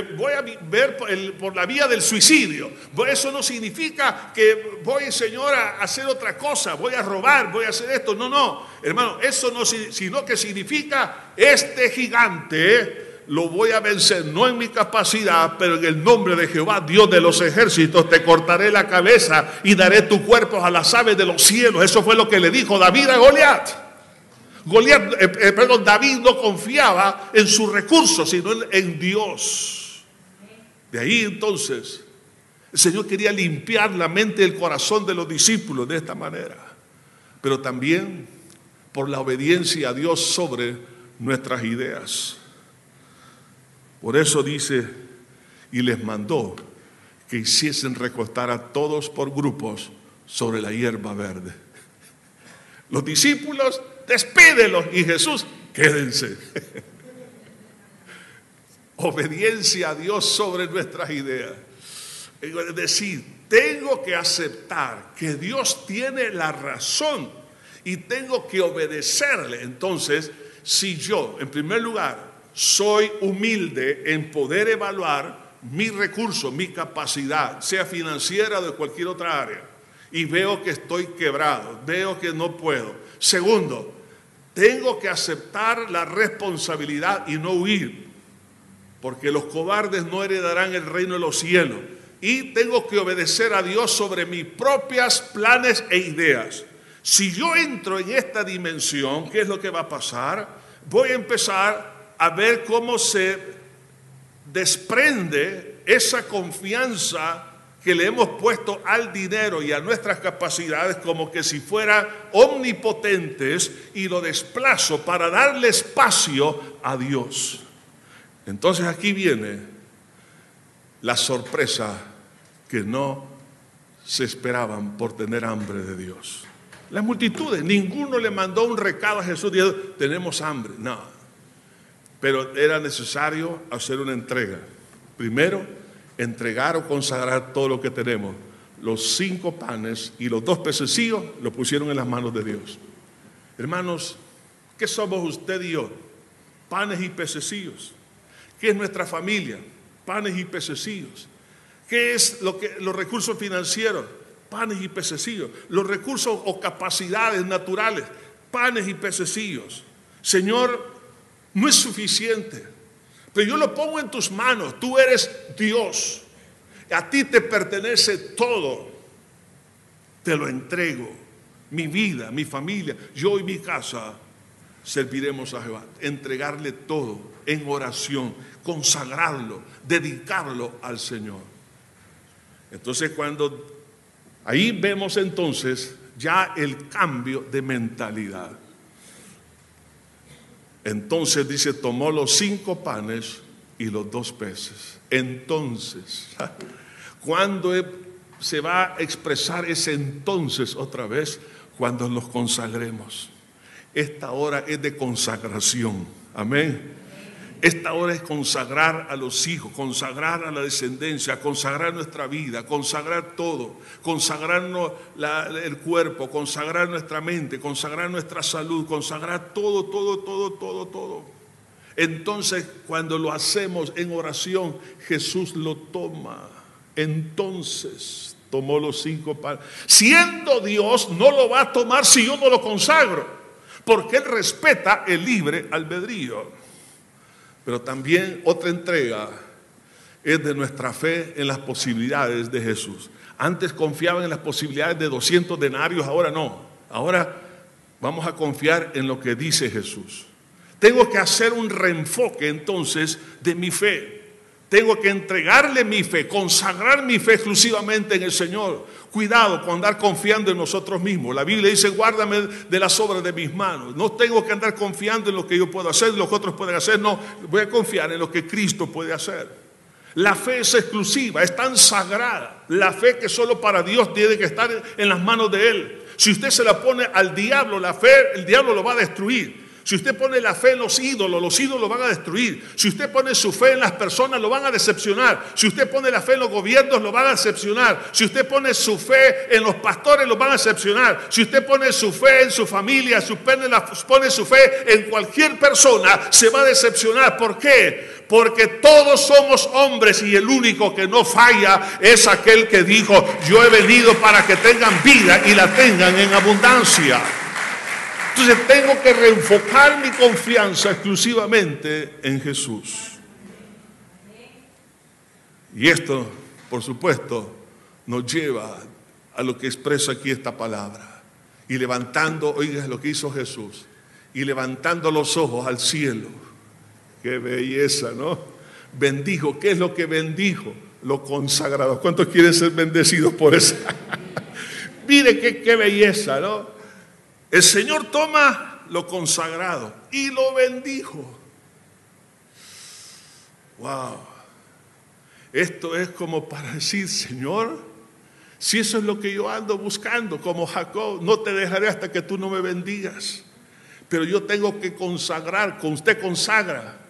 voy a ver por, la vía del suicidio. Eso no significa que voy, Señor, a hacer otra cosa, voy a robar, voy a hacer esto. No, no, hermano, eso no, sino que significa este gigante lo voy a vencer, no en mi capacidad, pero en el nombre de Jehová, Dios de los ejércitos, te cortaré la cabeza y daré tu cuerpo a las aves de los cielos. Eso fue lo que le dijo David a Goliat. Goliat, eh, eh, perdón, David no confiaba en sus recursos, sino en, en Dios. De ahí entonces, el Señor quería limpiar la mente y el corazón de los discípulos de esta manera, pero también por la obediencia a Dios sobre nuestras ideas. Por eso dice, y les mandó que hiciesen recostar a todos por grupos sobre la hierba verde. Los discípulos, despídelos y Jesús, quédense. Obediencia a Dios sobre nuestras ideas. Es decir, tengo que aceptar que Dios tiene la razón y tengo que obedecerle. Entonces, si yo, en primer lugar, soy humilde en poder evaluar mi recurso, mi capacidad, sea financiera o de cualquier otra área, y veo que estoy quebrado, veo que no puedo. Segundo, tengo que aceptar la responsabilidad y no huir, porque los cobardes no heredarán el reino de los cielos. Y tengo que obedecer a Dios sobre mis propias planes e ideas. Si yo entro en esta dimensión, ¿qué es lo que va a pasar? Voy a empezar a ver cómo se desprende esa confianza que le hemos puesto al dinero y a nuestras capacidades como que si fueran omnipotentes y lo desplazo para darle espacio a Dios. Entonces aquí viene la sorpresa que no se esperaban por tener hambre de Dios. Las multitudes, ninguno le mandó un recado a Jesús diciendo, tenemos hambre. No, pero era necesario hacer una entrega. Primero, entregar o consagrar todo lo que tenemos. Los cinco panes y los dos pececillos lo pusieron en las manos de Dios. Hermanos, ¿qué somos usted y yo? Panes y pececillos. ¿Qué es nuestra familia? Panes y pececillos. ¿Qué es lo que, los recursos financieros? Panes y pececillos. Los recursos o capacidades naturales, panes y pececillos. Señor, no es suficiente. Pero yo lo pongo en tus manos. Tú eres Dios. A ti te pertenece todo. Te lo entrego. mi vida, mi familia, yo y mi casa serviremos a Jehová. Entregarle todo en oración, consagrarlo, dedicarlo al Señor. Entonces cuando ahí vemos entonces ya el cambio de mentalidad. Entonces dice, tomó los cinco panes y los dos peces. Entonces, cuando se va a expresar ese entonces otra vez? Cuando los consagremos. Esta hora es de consagración. Amén. Esta hora es consagrar a los hijos, consagrar a la descendencia, consagrar nuestra vida, consagrar todo, consagrarnos el cuerpo, consagrar nuestra mente, consagrar nuestra salud, consagrar todo, todo, todo, todo, todo. Entonces, cuando lo hacemos en oración, Jesús lo toma. Entonces tomó los cinco panes. Siendo Dios, no lo va a tomar si yo no lo consagro, porque Él respeta el libre albedrío. Pero también otra entrega es de nuestra fe en las posibilidades de Jesús. Antes confiaban en las posibilidades de 200 denarios, ahora no. Ahora vamos a confiar en lo que dice Jesús. Tengo que hacer un reenfoque entonces de mi fe. Tengo que entregarle mi fe, consagrar mi fe exclusivamente en el Señor. Cuidado con andar confiando en nosotros mismos. La Biblia dice, guárdame de las obras de mis manos. No tengo que andar confiando en lo que yo puedo hacer, lo que otros pueden hacer. No, voy a confiar en lo que Cristo puede hacer. La fe es exclusiva, es tan sagrada. La fe que solo para Dios tiene que estar en las manos de Él. Si usted se la pone al diablo, la fe, el diablo lo va a destruir. Si usted pone la fe en los ídolos, los ídolos van a destruir. Si usted pone su fe en las personas, lo van a decepcionar. Si usted pone la fe en los gobiernos, lo van a decepcionar. Si usted pone su fe en los pastores, lo van a decepcionar. Si usted pone su fe en su familia, si pone su fe en cualquier persona, se va a decepcionar. ¿Por qué? Porque todos somos hombres y el único que no falla es aquel que dijo, yo he venido para que tengan vida y la tengan en abundancia. Entonces tengo que reenfocar mi confianza exclusivamente en Jesús. Y esto, por supuesto, nos lleva a lo que expresa aquí esta palabra. Y levantando, oiga lo que hizo Jesús, y levantando los ojos al cielo. Qué belleza, ¿no? Bendijo. ¿Qué es lo que bendijo? Lo consagrado. ¿Cuántos quieren ser bendecidos por eso? Mire qué, qué belleza, ¿no? El Señor toma lo consagrado y lo bendijo. Wow. Esto es como para decir, Señor, si eso es lo que yo ando buscando, como Jacob, no te dejaré hasta que tú no me bendigas. Pero yo tengo que consagrar, con usted consagra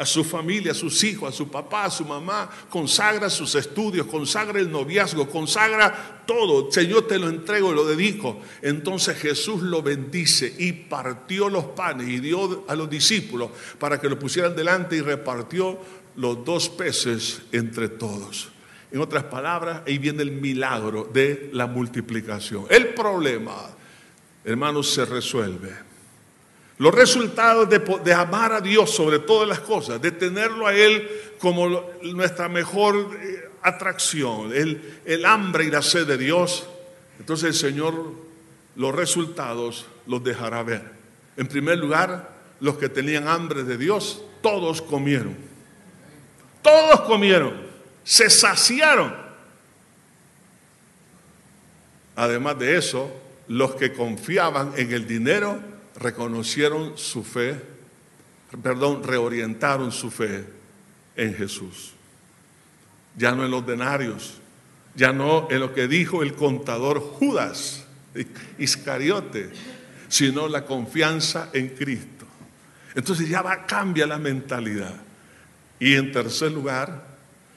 a su familia, a sus hijos, a su papá, a su mamá, consagra sus estudios, consagra el noviazgo, consagra todo. Señor, te lo entrego, lo dedico. Entonces Jesús lo bendice y partió los panes y dio a los discípulos para que lo pusieran delante y repartió los dos peces entre todos. En otras palabras, ahí viene el milagro de la multiplicación. El problema, hermanos, se resuelve los resultados de, amar a Dios sobre todas las cosas, de tenerlo a Él como nuestra mejor eh, atracción, el, el hambre y la sed de Dios, entonces el Señor los resultados los dejará ver. En primer lugar, los que tenían hambre de Dios, todos comieron. Todos comieron, se saciaron. Además de eso, los que confiaban en el dinero, reconocieron su fe, perdón, reorientaron su fe en Jesús. Ya no en los denarios, ya no en lo que dijo el contador Judas Iscariote, sino la confianza en Cristo. Entonces ya va, cambia la mentalidad. Y en tercer lugar,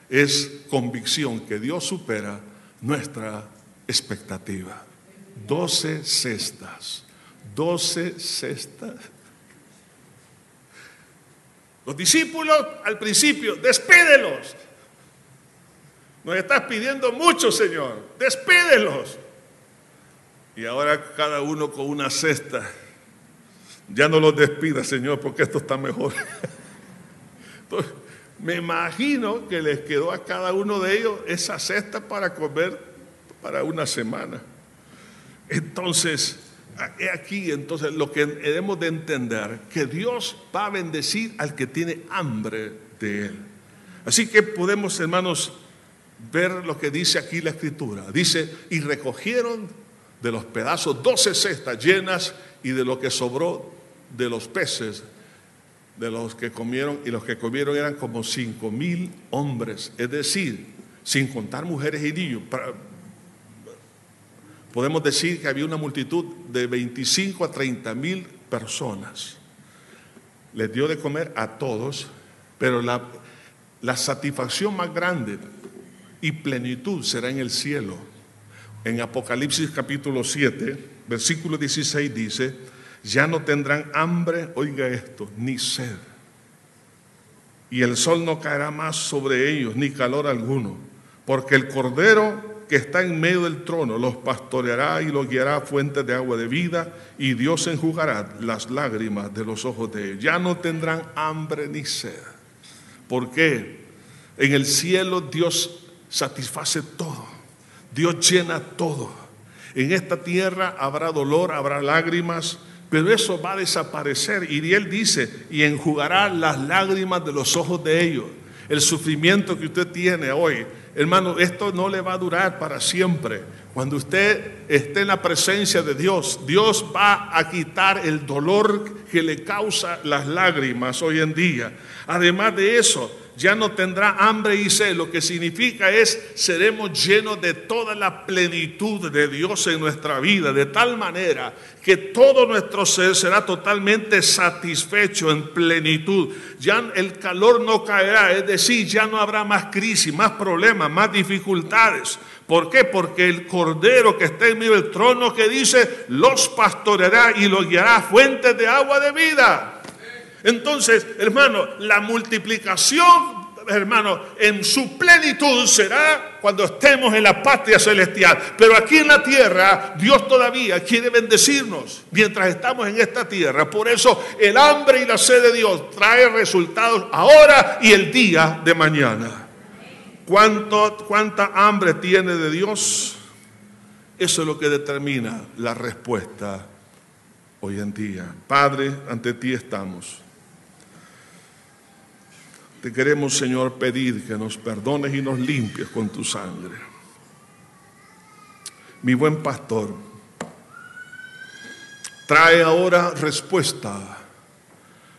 es convicción que Dios supera nuestra expectativa. Doce cestas 12 cestas. Los discípulos al principio, despídelos. Nos estás pidiendo mucho, Señor. Despídelos. Y ahora cada uno con una cesta. Ya no los despida, Señor, porque esto está mejor. Entonces, me imagino que les quedó a cada uno de ellos esa cesta para comer para una semana. Entonces, Aquí entonces lo que debemos de entender, que Dios va a bendecir al que tiene hambre de Él. Así que podemos, hermanos, ver lo que dice aquí la escritura. Dice, y recogieron de los pedazos doce cestas llenas y de lo que sobró de los peces, de los que comieron, y los que comieron eran como cinco mil hombres, es decir, sin contar mujeres y niños. Podemos decir que había una multitud de 25 a 30 mil personas. Les dio de comer a todos, pero la, la satisfacción más grande y plenitud será en el cielo. En Apocalipsis capítulo 7, versículo 16 dice, ya no tendrán hambre, oiga esto, ni sed. Y el sol no caerá más sobre ellos, ni calor alguno, porque el Cordero que está en medio del trono los pastoreará y los guiará a fuentes de agua de vida, y Dios enjugará las lágrimas de los ojos de ellos. Ya no tendrán hambre ni sed. ¿Por qué? En el cielo Dios satisface todo. Dios llena todo. En esta tierra habrá dolor, habrá lágrimas, pero eso va a desaparecer. Y él dice, y enjugará las lágrimas de los ojos de ellos. El sufrimiento que usted tiene hoy, hermano, esto no le va a durar para siempre. Cuando usted esté en la presencia de Dios, Dios va a quitar el dolor que le causa las lágrimas hoy en día. Además de eso, ya no tendrá hambre y sed. Lo que significa es seremos llenos de toda la plenitud de Dios en nuestra vida, de tal manera que todo nuestro ser será totalmente satisfecho en plenitud. Ya el calor no caerá, es decir, ya no habrá más crisis, más problemas, más dificultades. ¿Por qué? Porque el Cordero que está en medio del trono que dice, los pastoreará y los guiará a fuentes de agua de vida. Entonces, hermano, la multiplicación, hermano, en su plenitud será cuando estemos en la patria celestial. Pero aquí en la tierra, Dios todavía quiere bendecirnos mientras estamos en esta tierra. Por eso el hambre y la sed de Dios trae resultados ahora y el día de mañana. ¿Cuánto, ¿Cuánta hambre tiene de Dios? Eso es lo que determina la respuesta hoy en día. Padre, ante ti estamos. Te queremos, Señor, pedir que nos perdones y nos limpies con tu sangre. Mi buen pastor, trae ahora respuesta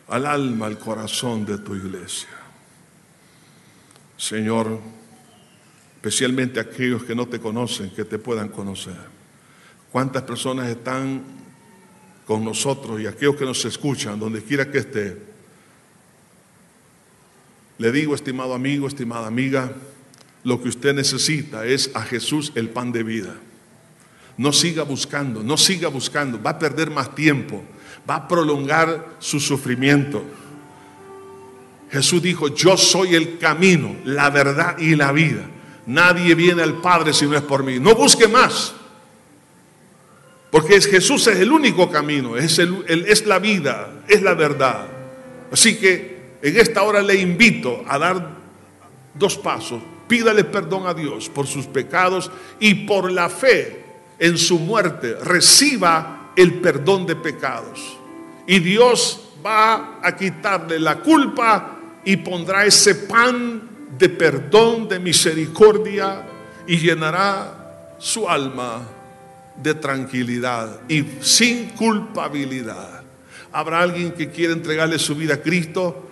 al alma, al corazón de tu iglesia. Señor, especialmente aquellos que no te conocen, que te puedan conocer. ¿Cuántas personas están con nosotros y aquellos que nos escuchan, donde quiera que esté? Le digo, estimado amigo, estimada amiga, lo que usted necesita es a Jesús el pan de vida. No siga buscando, no siga buscando, va a perder más tiempo, va a prolongar su sufrimiento. Jesús dijo, yo soy el camino, la verdad y la vida. Nadie viene al Padre si no es por mí. No busque más. Porque Jesús es el único camino, es, es la vida, es la verdad. Así que en esta hora le invito a dar dos pasos. Pídale perdón a Dios por sus pecados y por la fe en su muerte reciba el perdón de pecados. Y Dios va a quitarle la culpa y pondrá ese pan de perdón, de misericordia y llenará su alma de tranquilidad y sin culpabilidad. Habrá alguien que quiera entregarle su vida a Cristo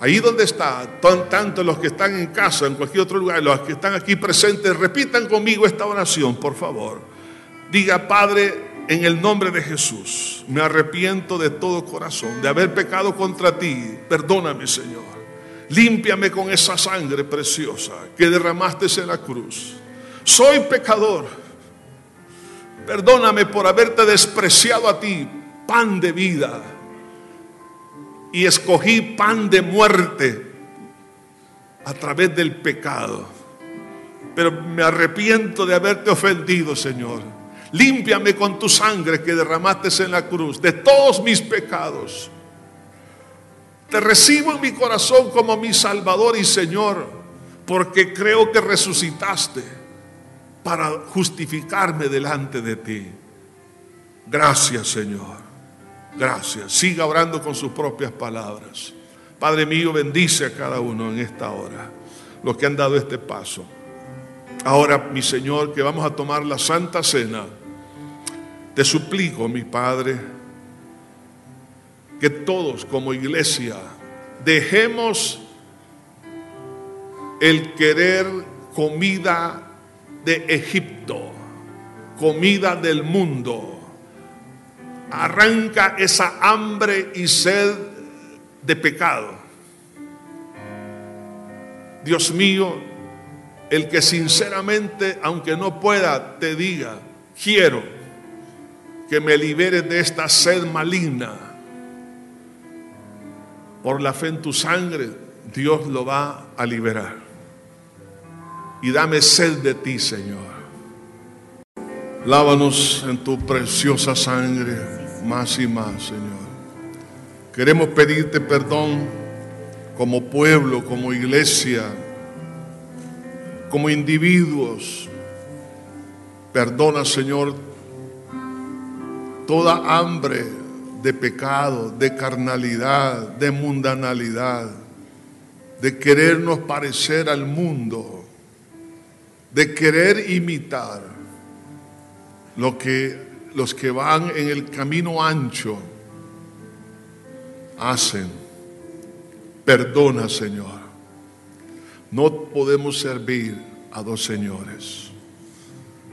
Ahí donde está, tanto los que están en casa, en cualquier otro lugar, los que están aquí presentes, repitan conmigo esta oración, por favor. Diga, Padre, en el nombre de Jesús, me arrepiento de todo corazón, de haber pecado contra ti. Perdóname, Señor. Límpiame con esa sangre preciosa que derramaste en la cruz. Soy pecador. Perdóname por haberte despreciado a ti, pan de vida y escogí pan de muerte a través del pecado. Pero me arrepiento de haberte ofendido, Señor. Límpiame con tu sangre que derramaste en la cruz de todos mis pecados. Te recibo en mi corazón como mi Salvador y Señor, porque creo que resucitaste para justificarme delante de ti. Gracias, Señor. Gracias. Siga orando con sus propias palabras. Padre mío, bendice a cada uno en esta hora, los que han dado este paso. Ahora, mi Señor, que vamos a tomar la Santa Cena, te suplico, mi Padre, que todos como iglesia dejemos el querer comida de Egipto, comida del mundo. Arranca esa hambre y sed de pecado. Dios mío, el que sinceramente, aunque no pueda, te diga, quiero que me liberes de esta sed maligna. Por la fe en tu sangre, Dios lo va a liberar. Y dame sed de ti, Señor. Lávanos en tu preciosa sangre más y más, Señor. Queremos pedirte perdón como pueblo, como iglesia, como individuos. Perdona, Señor, toda hambre de pecado, de carnalidad, de mundanalidad, de querernos parecer al mundo, de querer imitar lo que los que van en el camino ancho hacen. Perdona, Señor. No podemos servir a dos señores.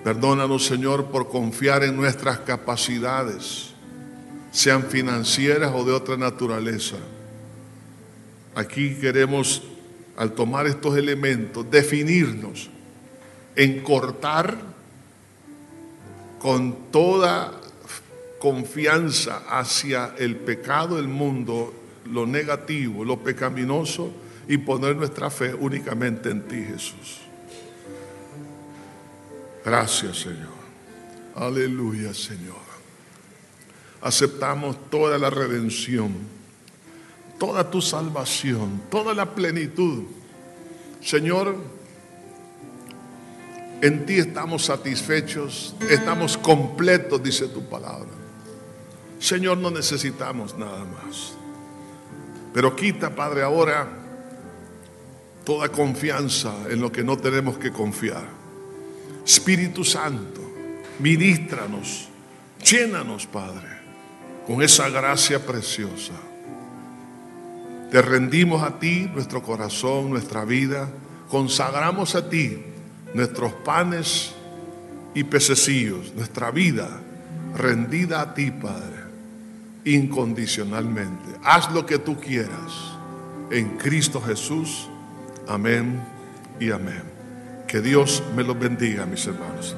Perdónanos, Señor, por confiar en nuestras capacidades, sean financieras o de otra naturaleza. Aquí queremos, al tomar estos elementos, definirnos en cortar con toda confianza hacia el pecado del mundo, lo negativo, lo pecaminoso, y poner nuestra fe únicamente en ti, Jesús. Gracias, Señor. Aleluya, Señor. Aceptamos toda la redención, toda tu salvación, toda la plenitud. Señor, en ti estamos satisfechos, estamos completos, dice tu palabra. Señor, no necesitamos nada más. Pero quita, Padre, ahora toda confianza en lo que no tenemos que confiar. Espíritu Santo, ministranos, llénanos, Padre, con esa gracia preciosa. Te rendimos a ti nuestro corazón, nuestra vida, consagramos a ti nuestros panes y pececillos, nuestra vida rendida a ti, Padre, incondicionalmente. Haz lo que tú quieras en Cristo Jesús. Amén y amén. Que Dios me los bendiga, mis hermanos.